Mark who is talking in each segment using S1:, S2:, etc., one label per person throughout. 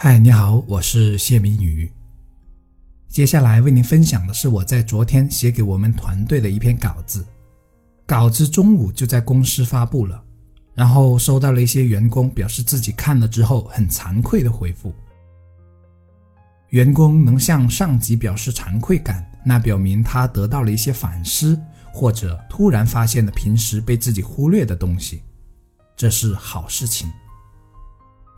S1: 嗨，你好，我是谢明宇。接下来为您分享的是我在昨天写给我们团队的一篇稿子，稿子中午就在公司发布了，然后收到了一些员工表示自己看了之后很惭愧的回复。员工能向上级表示惭愧感，那表明他得到了一些反思，或者突然发现了平时被自己忽略的东西，这是好事情，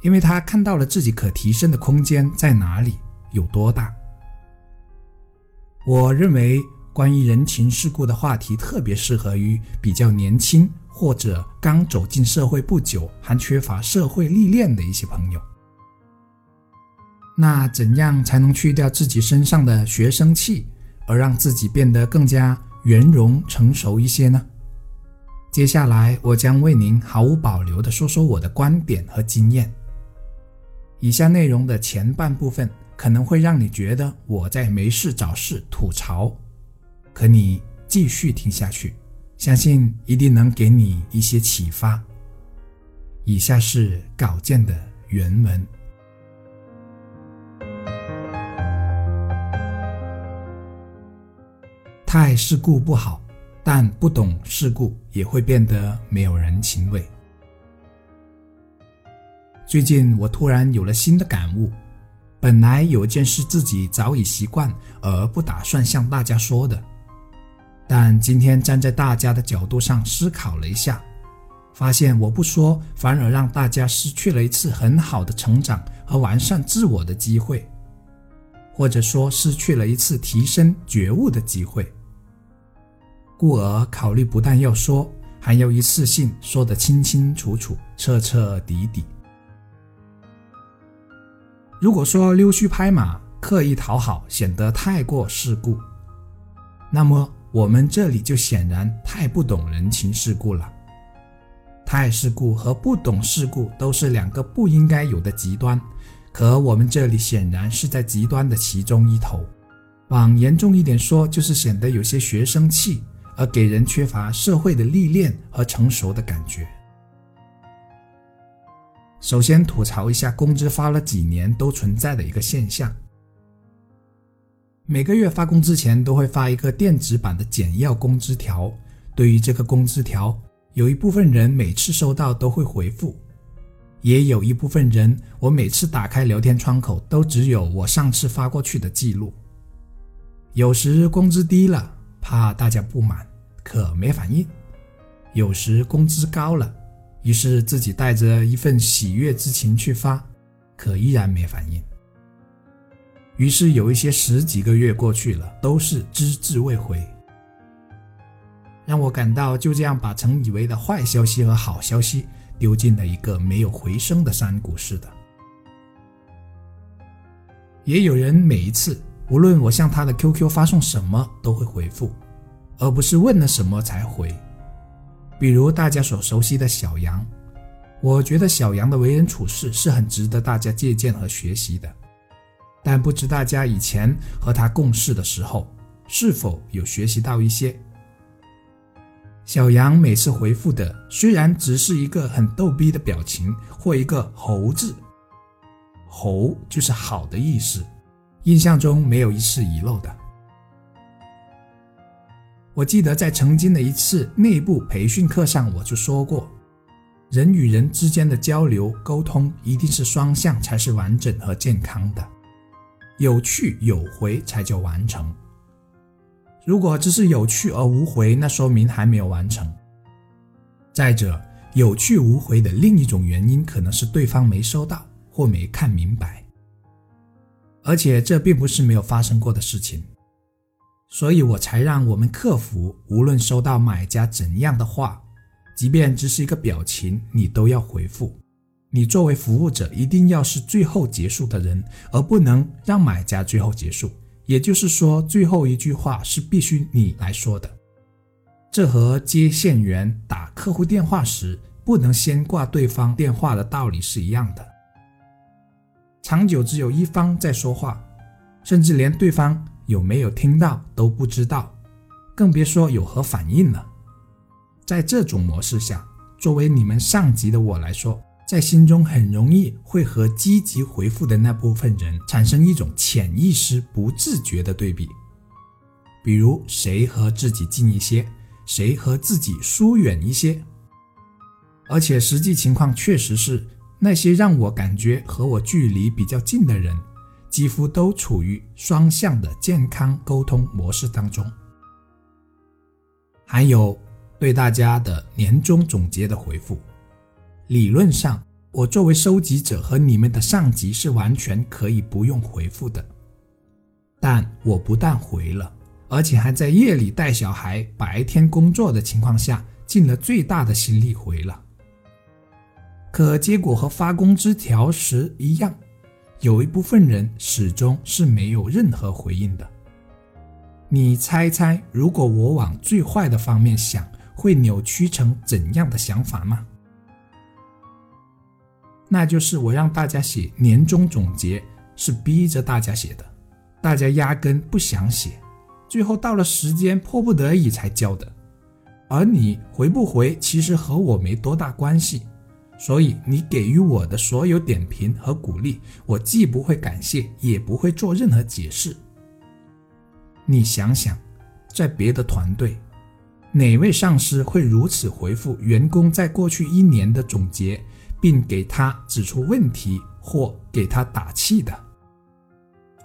S1: 因为他看到了自己可提升的空间在哪里，有多大。我认为关于人情世故的话题特别适合于比较年轻或者刚走进社会不久，还缺乏社会历练的一些朋友。那怎样才能去掉自己身上的学生气，而让自己变得更加圆融成熟一些呢？接下来我将为您毫无保留地说说我的观点和经验。以下内容的前半部分可能会让你觉得我在没事找事吐槽，可你继续听下去，相信一定能给你一些启发。以下是稿件的原文。太世故不好，但不懂世故也会变得没有人情味。最近我突然有了新的感悟，本来有件事自己早已习惯而不打算向大家说的，但今天站在大家的角度上思考了一下，发现我不说，反而让大家失去了一次很好的成长和完善自我的机会，或者说失去了一次提升觉悟的机会。故而考虑不但要说，还要一次性说得清清楚楚、彻彻底底。如果说溜须拍马、刻意讨好显得太过世故，那么我们这里就显然太不懂人情世故了。太世故和不懂世故都是两个不应该有的极端，可我们这里显然是在极端的其中一头。往严重一点说，就是显得有些学生气。而给人缺乏社会的历练和成熟的感觉。首先吐槽一下工资发了几年都存在的一个现象：每个月发工资前都会发一个电子版的简要工资条。对于这个工资条，有一部分人每次收到都会回复，也有一部分人我每次打开聊天窗口都只有我上次发过去的记录。有时工资低了，怕大家不满。可没反应，有时工资高了，于是自己带着一份喜悦之情去发，可依然没反应。于是有一些十几个月过去了，都是只字未回，让我感到就这样把曾以为的坏消息和好消息丢进了一个没有回声的山谷似的。也有人每一次，无论我向他的 QQ 发送什么，都会回复。而不是问了什么才回，比如大家所熟悉的小杨，我觉得小杨的为人处事是很值得大家借鉴和学习的，但不知大家以前和他共事的时候是否有学习到一些。小杨每次回复的虽然只是一个很逗逼的表情或一个“猴”字，“猴”就是好的意思，印象中没有一次遗漏的。我记得在曾经的一次内部培训课上，我就说过，人与人之间的交流沟通一定是双向才是完整和健康的，有去有回才叫完成。如果只是有去而无回，那说明还没有完成。再者，有去无回的另一种原因可能是对方没收到或没看明白，而且这并不是没有发生过的事情。所以我才让我们客服，无论收到买家怎样的话，即便只是一个表情，你都要回复。你作为服务者，一定要是最后结束的人，而不能让买家最后结束。也就是说，最后一句话是必须你来说的。这和接线员打客户电话时不能先挂对方电话的道理是一样的。长久只有一方在说话，甚至连对方。有没有听到都不知道，更别说有何反应了。在这种模式下，作为你们上级的我来说，在心中很容易会和积极回复的那部分人产生一种潜意识不自觉的对比，比如谁和自己近一些，谁和自己疏远一些。而且实际情况确实是，那些让我感觉和我距离比较近的人，几乎都处于双向的健康沟通模式当中。还有对大家的年终总结的回复，理论上我作为收集者和你们的上级是完全可以不用回复的，但我不但回了，而且还在夜里带小孩、白天工作的情况下，尽了最大的心力回了。可结果和发工资条时一样，有一部分人始终是没有任何回应的。你猜猜，如果我往最坏的方面想，会扭曲成怎样的想法吗？那就是我让大家写年终总结，是逼着大家写的，大家压根不想写，最后到了时间迫不得已才交的。而你回不回，其实和我没多大关系，所以你给予我的所有点评和鼓励，我既不会感谢，也不会做任何解释。你想想，在别的团队，哪位上司会如此回复员工在过去一年的总结，并给他指出问题或给他打气的？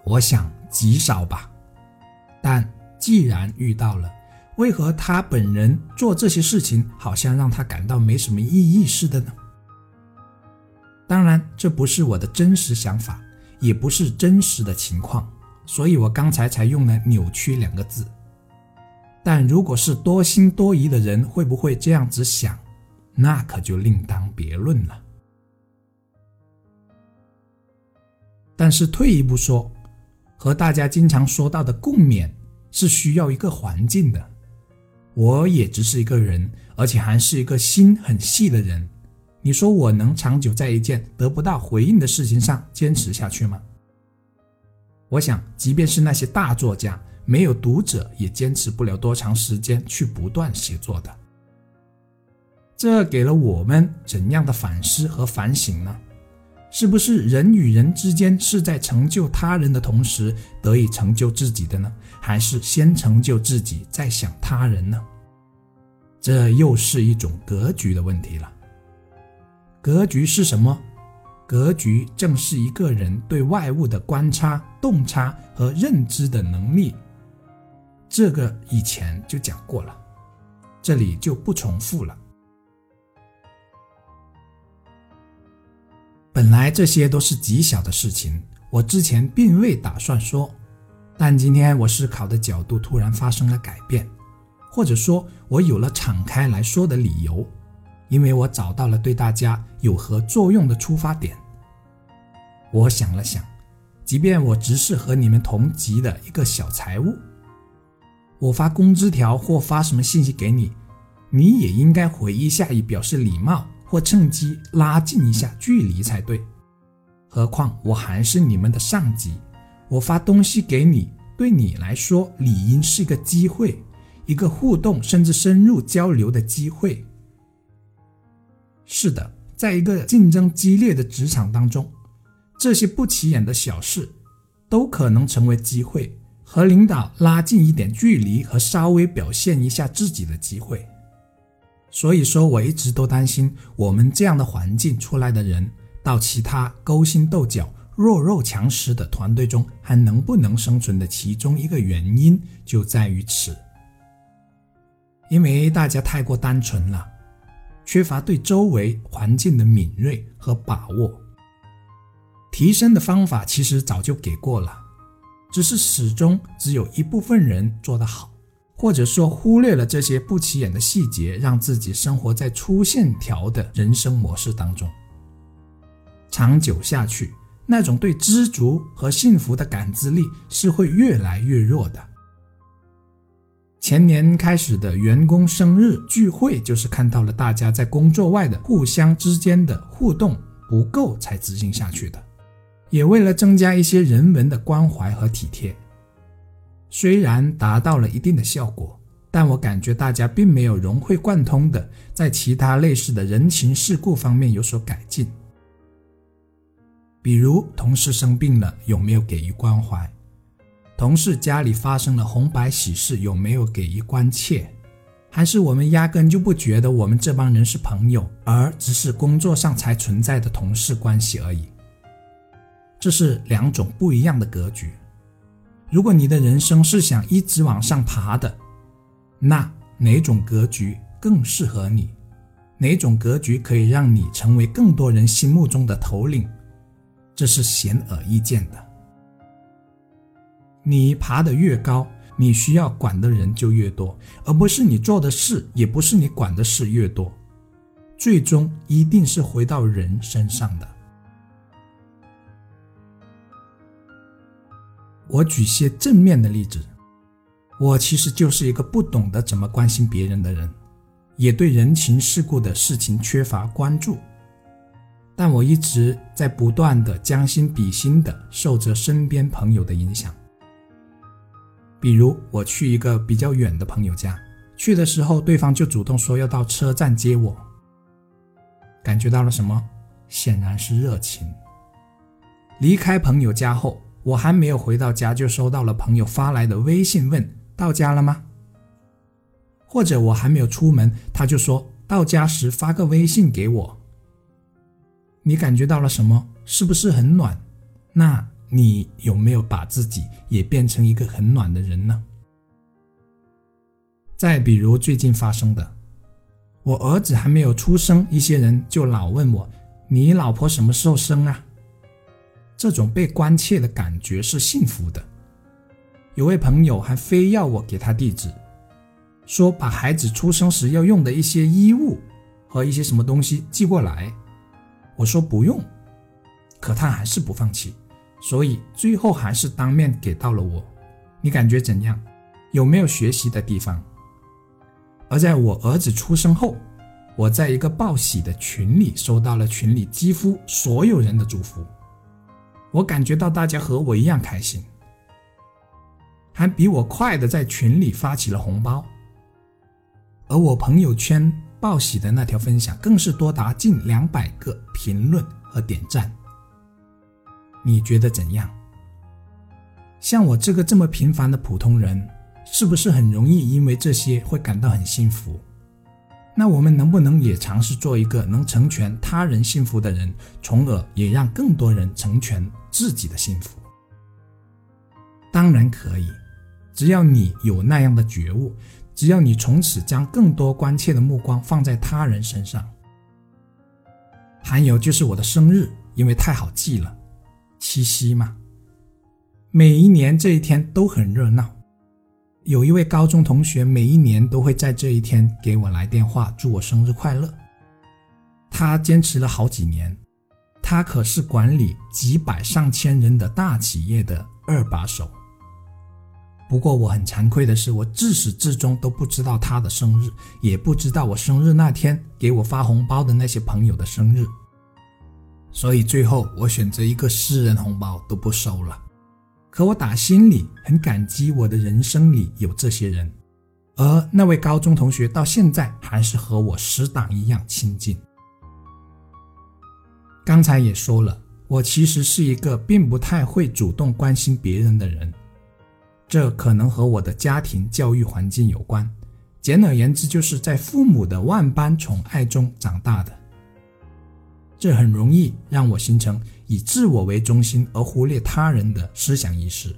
S1: 我想极少吧。但既然遇到了，为何他本人做这些事情好像让他感到没什么意义似的呢？当然，这不是我的真实想法，也不是真实的情况。所以我刚才才用了“扭曲”两个字，但如果是多心多疑的人，会不会这样子想？那可就另当别论了。但是退一步说，和大家经常说到的共勉是需要一个环境的。我也只是一个人，而且还是一个心很细的人。你说我能长久在一件得不到回应的事情上坚持下去吗？我想，即便是那些大作家，没有读者也坚持不了多长时间去不断写作的。这给了我们怎样的反思和反省呢？是不是人与人之间是在成就他人的同时得以成就自己的呢？还是先成就自己再想他人呢？这又是一种格局的问题了。格局是什么？格局正是一个人对外物的观察、洞察和认知的能力。这个以前就讲过了，这里就不重复了。本来这些都是极小的事情，我之前并未打算说，但今天我思考的角度突然发生了改变，或者说，我有了敞开来说的理由。因为我找到了对大家有何作用的出发点。我想了想，即便我只是和你们同级的一个小财务，我发工资条或发什么信息给你，你也应该回一下以表示礼貌，或趁机拉近一下距离才对。何况我还是你们的上级，我发东西给你，对你来说理应是一个机会，一个互动甚至深入交流的机会。是的，在一个竞争激烈的职场当中，这些不起眼的小事，都可能成为机会，和领导拉近一点距离和稍微表现一下自己的机会。所以说，我一直都担心，我们这样的环境出来的人，到其他勾心斗角、弱肉强食的团队中，还能不能生存的其中一个原因就在于此，因为大家太过单纯了。缺乏对周围环境的敏锐和把握，提升的方法其实早就给过了，只是始终只有一部分人做得好，或者说忽略了这些不起眼的细节，让自己生活在粗线条的人生模式当中。长久下去，那种对知足和幸福的感知力是会越来越弱的。前年开始的员工生日聚会，就是看到了大家在工作外的互相之间的互动不够才执行下去的，也为了增加一些人文的关怀和体贴。虽然达到了一定的效果，但我感觉大家并没有融会贯通的在其他类似的人情世故方面有所改进。比如同事生病了，有没有给予关怀？同事家里发生了红白喜事，有没有给予关切？还是我们压根就不觉得我们这帮人是朋友，而只是工作上才存在的同事关系而已？这是两种不一样的格局。如果你的人生是想一直往上爬的，那哪种格局更适合你？哪种格局可以让你成为更多人心目中的头领？这是显而易见的。你爬得越高，你需要管的人就越多，而不是你做的事，也不是你管的事越多，最终一定是回到人身上的。我举些正面的例子，我其实就是一个不懂得怎么关心别人的人，也对人情世故的事情缺乏关注。但我一直在不断的将心比心的受着身边朋友的影响。比如我去一个比较远的朋友家，去的时候对方就主动说要到车站接我，感觉到了什么？显然是热情。离开朋友家后，我还没有回到家，就收到了朋友发来的微信，问到家了吗？或者我还没有出门，他就说到家时发个微信给我。你感觉到了什么？是不是很暖？那你有没有把自己也变成一个很暖的人呢？再比如最近发生的，我儿子还没有出生，一些人就老问我：“你老婆什么时候生啊？”这种被关切的感觉是幸福的。有位朋友还非要我给他地址，说把孩子出生时要用的一些衣物和一些什么东西寄过来。我说不用，可他还是不放弃，所以最后还是当面给到了我。你感觉怎样？有没有学习的地方？而在我儿子出生后，我在一个报喜的群里收到了群里几乎所有人的祝福，我感觉到大家和我一样开心，还比我快的在群里发起了红包，而我朋友圈。报喜的那条分享更是多达近两百个评论和点赞，你觉得怎样？像我这个这么平凡的普通人，是不是很容易因为这些会感到很幸福？那我们能不能也尝试做一个能成全他人幸福的人，从而也让更多人成全自己的幸福？当然可以，只要你有那样的觉悟。只要你从此将更多关切的目光放在他人身上，还有就是我的生日，因为太好记了，七夕嘛，每一年这一天都很热闹。有一位高中同学，每一年都会在这一天给我来电话，祝我生日快乐。他坚持了好几年，他可是管理几百上千人的大企业的二把手。不过我很惭愧的是，我自始至终都不知道他的生日，也不知道我生日那天给我发红包的那些朋友的生日。所以最后我选择一个私人红包都不收了。可我打心里很感激我的人生里有这些人，而那位高中同学到现在还是和我死党一样亲近。刚才也说了，我其实是一个并不太会主动关心别人的人。这可能和我的家庭教育环境有关，简而言之，就是在父母的万般宠爱中长大的。这很容易让我形成以自我为中心而忽略他人的思想意识。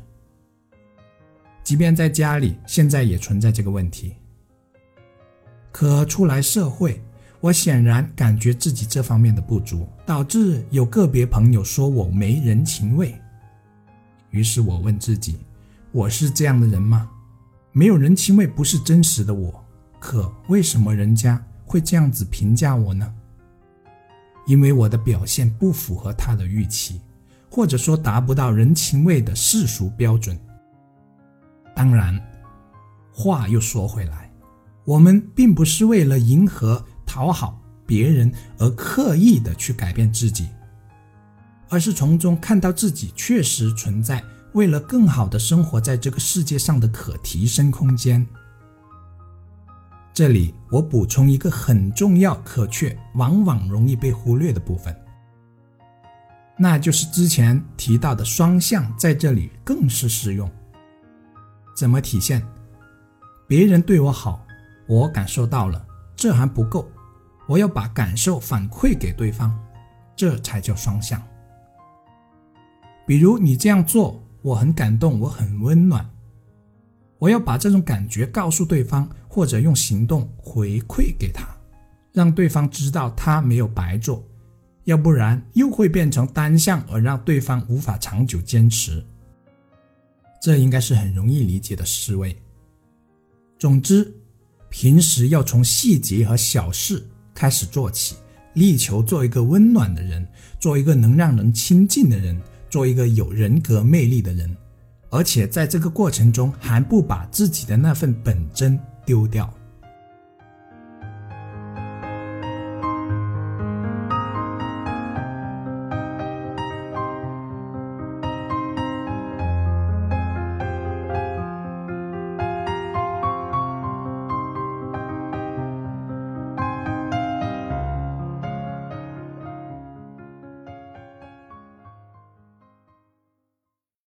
S1: 即便在家里，现在也存在这个问题。可出来社会，我显然感觉自己这方面的不足，导致有个别朋友说我没人情味。于是我问自己。我是这样的人吗？没有人情味不是真实的我，可为什么人家会这样子评价我呢？因为我的表现不符合他的预期，或者说达不到人情味的世俗标准。当然，话又说回来，我们并不是为了迎合、讨好别人而刻意的去改变自己，而是从中看到自己确实存在。为了更好的生活在这个世界上的可提升空间，这里我补充一个很重要、可却往往容易被忽略的部分，那就是之前提到的双向，在这里更是适用。怎么体现？别人对我好，我感受到了，这还不够，我要把感受反馈给对方，这才叫双向。比如你这样做，我很感动，我很温暖。我要把这种感觉告诉对方，或者用行动回馈给他，让对方知道他没有白做，要不然又会变成单向，而让对方无法长久坚持。这应该是很容易理解的思维。总之，平时要从细节和小事开始做起，力求做一个温暖的人，做一个能让人亲近的人，做一个有人格魅力的人。而且在这个过程中，还不把自己的那份本真丢掉。